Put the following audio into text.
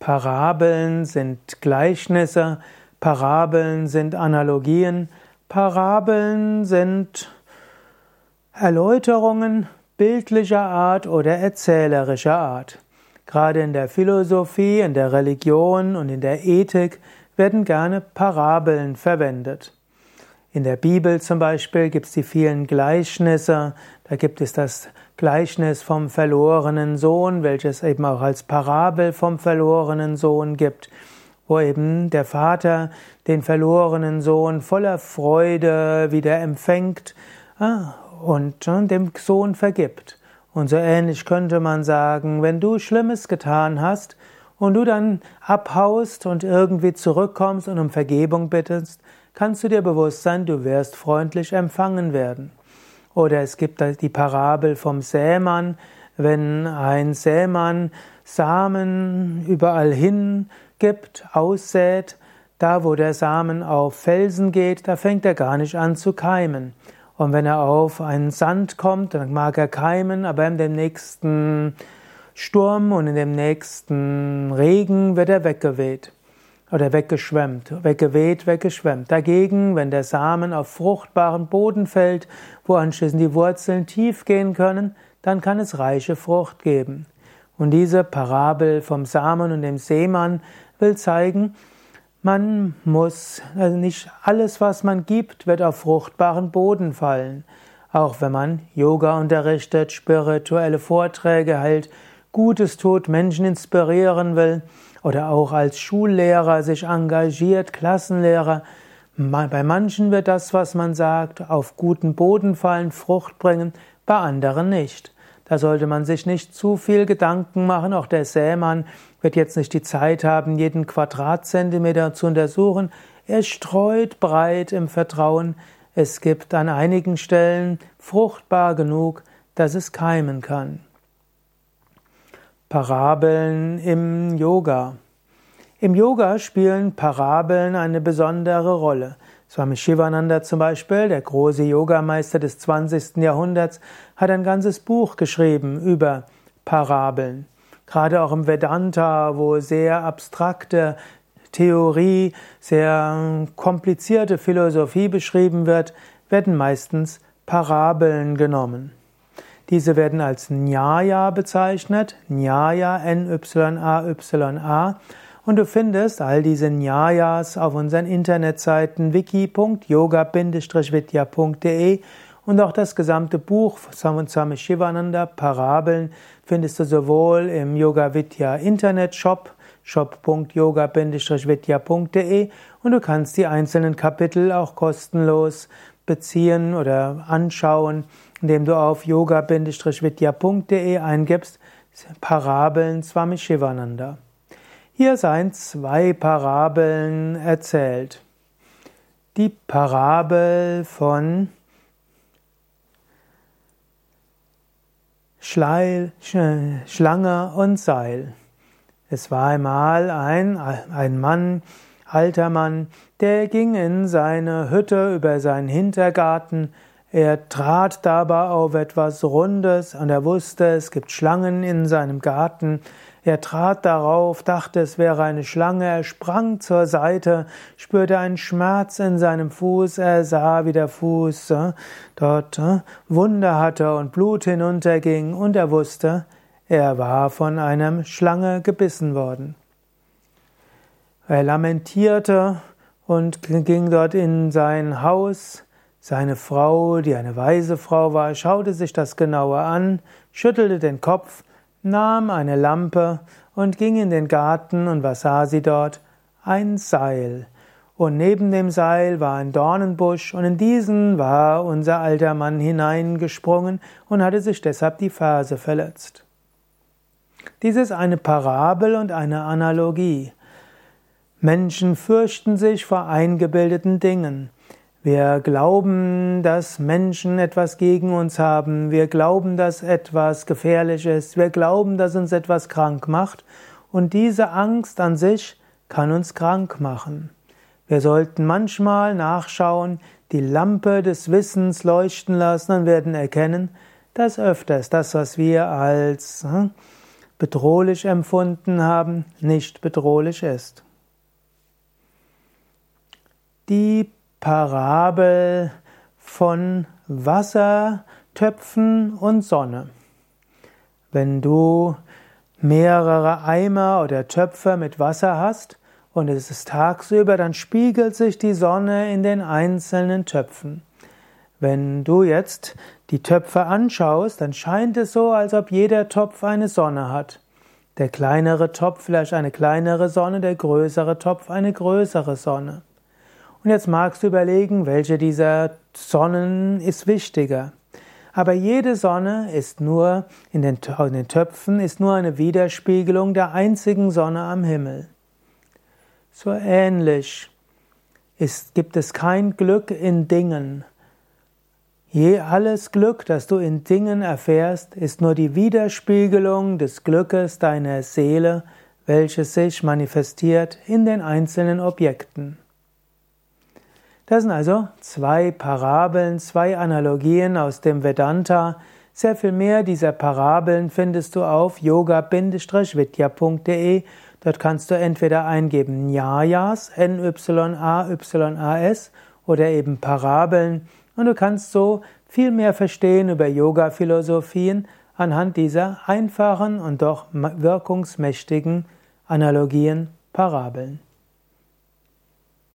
Parabeln sind Gleichnisse, Parabeln sind Analogien, Parabeln sind Erläuterungen bildlicher Art oder erzählerischer Art. Gerade in der Philosophie, in der Religion und in der Ethik werden gerne Parabeln verwendet. In der Bibel zum Beispiel gibt es die vielen Gleichnisse. Da gibt es das Gleichnis vom verlorenen Sohn, welches eben auch als Parabel vom verlorenen Sohn gibt, wo eben der Vater den verlorenen Sohn voller Freude wieder empfängt ah, und dem Sohn vergibt. Und so ähnlich könnte man sagen, wenn du Schlimmes getan hast und du dann abhaust und irgendwie zurückkommst und um Vergebung bittest, kannst du dir bewusst sein, du wirst freundlich empfangen werden. Oder es gibt die Parabel vom Sämann, wenn ein Sämann Samen überall hin gibt, aussät, da wo der Samen auf Felsen geht, da fängt er gar nicht an zu keimen. Und wenn er auf einen Sand kommt, dann mag er keimen, aber in dem nächsten Sturm und in dem nächsten Regen wird er weggeweht oder weggeschwemmt, weggeweht, weggeschwemmt. Dagegen, wenn der Samen auf fruchtbaren Boden fällt, wo anschließend die Wurzeln tief gehen können, dann kann es reiche Frucht geben. Und diese Parabel vom Samen und dem Seemann will zeigen, man muss, also nicht alles, was man gibt, wird auf fruchtbaren Boden fallen. Auch wenn man Yoga unterrichtet, spirituelle Vorträge hält, Gutes tut, Menschen inspirieren will, oder auch als Schullehrer sich engagiert, Klassenlehrer. Bei manchen wird das, was man sagt, auf guten Boden fallen, Frucht bringen, bei anderen nicht. Da sollte man sich nicht zu viel Gedanken machen. Auch der Sämann wird jetzt nicht die Zeit haben, jeden Quadratzentimeter zu untersuchen. Er streut breit im Vertrauen. Es gibt an einigen Stellen fruchtbar genug, dass es keimen kann. Parabeln im Yoga. Im Yoga spielen Parabeln eine besondere Rolle. Swami Shivananda zum Beispiel, der große Yogameister des 20. Jahrhunderts, hat ein ganzes Buch geschrieben über Parabeln. Gerade auch im Vedanta, wo sehr abstrakte Theorie, sehr komplizierte Philosophie beschrieben wird, werden meistens Parabeln genommen. Diese werden als Nyaya bezeichnet, Nyaya, N-Y-A-Y-A. Und du findest all diese Nyayas auf unseren Internetseiten wiki.yoga-vidya.de und auch das gesamte Buch Swami Shivananda, Parabeln, findest du sowohl im Yoga Vidya Internetshop, shop.yoga-vidya.de und du kannst die einzelnen Kapitel auch kostenlos beziehen oder anschauen indem du auf yoga-vidya.de eingibst Parabeln Swami Shivananda. Hier seien zwei Parabeln erzählt. Die Parabel von Schleil, Schlange und Seil. Es war einmal ein, ein Mann, alter Mann, der ging in seine Hütte über seinen Hintergarten, er trat dabei auf etwas Rundes und er wusste, es gibt Schlangen in seinem Garten. Er trat darauf, dachte, es wäre eine Schlange, er sprang zur Seite, spürte einen Schmerz in seinem Fuß, er sah, wie der Fuß äh, dort äh, Wunde hatte und Blut hinunterging und er wusste, er war von einer Schlange gebissen worden. Er lamentierte und ging dort in sein Haus, seine Frau, die eine weise Frau war, schaute sich das genauer an, schüttelte den Kopf, nahm eine Lampe und ging in den Garten und was sah sie dort? Ein Seil. Und neben dem Seil war ein Dornenbusch und in diesen war unser alter Mann hineingesprungen und hatte sich deshalb die Ferse verletzt. Dies ist eine Parabel und eine Analogie. Menschen fürchten sich vor eingebildeten Dingen. Wir glauben, dass Menschen etwas gegen uns haben. Wir glauben, dass etwas gefährlich ist. Wir glauben, dass uns etwas krank macht. Und diese Angst an sich kann uns krank machen. Wir sollten manchmal nachschauen, die Lampe des Wissens leuchten lassen und werden erkennen, dass öfters das, was wir als hm, bedrohlich empfunden haben, nicht bedrohlich ist. Die Parabel von Wasser, Töpfen und Sonne. Wenn du mehrere Eimer oder Töpfe mit Wasser hast und es ist tagsüber, dann spiegelt sich die Sonne in den einzelnen Töpfen. Wenn du jetzt die Töpfe anschaust, dann scheint es so, als ob jeder Topf eine Sonne hat. Der kleinere Topf vielleicht eine kleinere Sonne, der größere Topf eine größere Sonne. Und jetzt magst du überlegen, welche dieser Sonnen ist wichtiger. Aber jede Sonne ist nur in den, Töpfen ist nur eine Widerspiegelung der einzigen Sonne am Himmel. So ähnlich ist, gibt es kein Glück in Dingen. Je alles Glück, das du in Dingen erfährst, ist nur die Widerspiegelung des Glückes deiner Seele, welches sich manifestiert in den einzelnen Objekten. Das sind also zwei Parabeln, zwei Analogien aus dem Vedanta. Sehr viel mehr dieser Parabeln findest du auf yoga-vidya.de. Dort kannst du entweder eingeben Nyayas, N-Y-A-Y-A-S oder eben Parabeln und du kannst so viel mehr verstehen über Yoga-Philosophien anhand dieser einfachen und doch wirkungsmächtigen Analogien, Parabeln.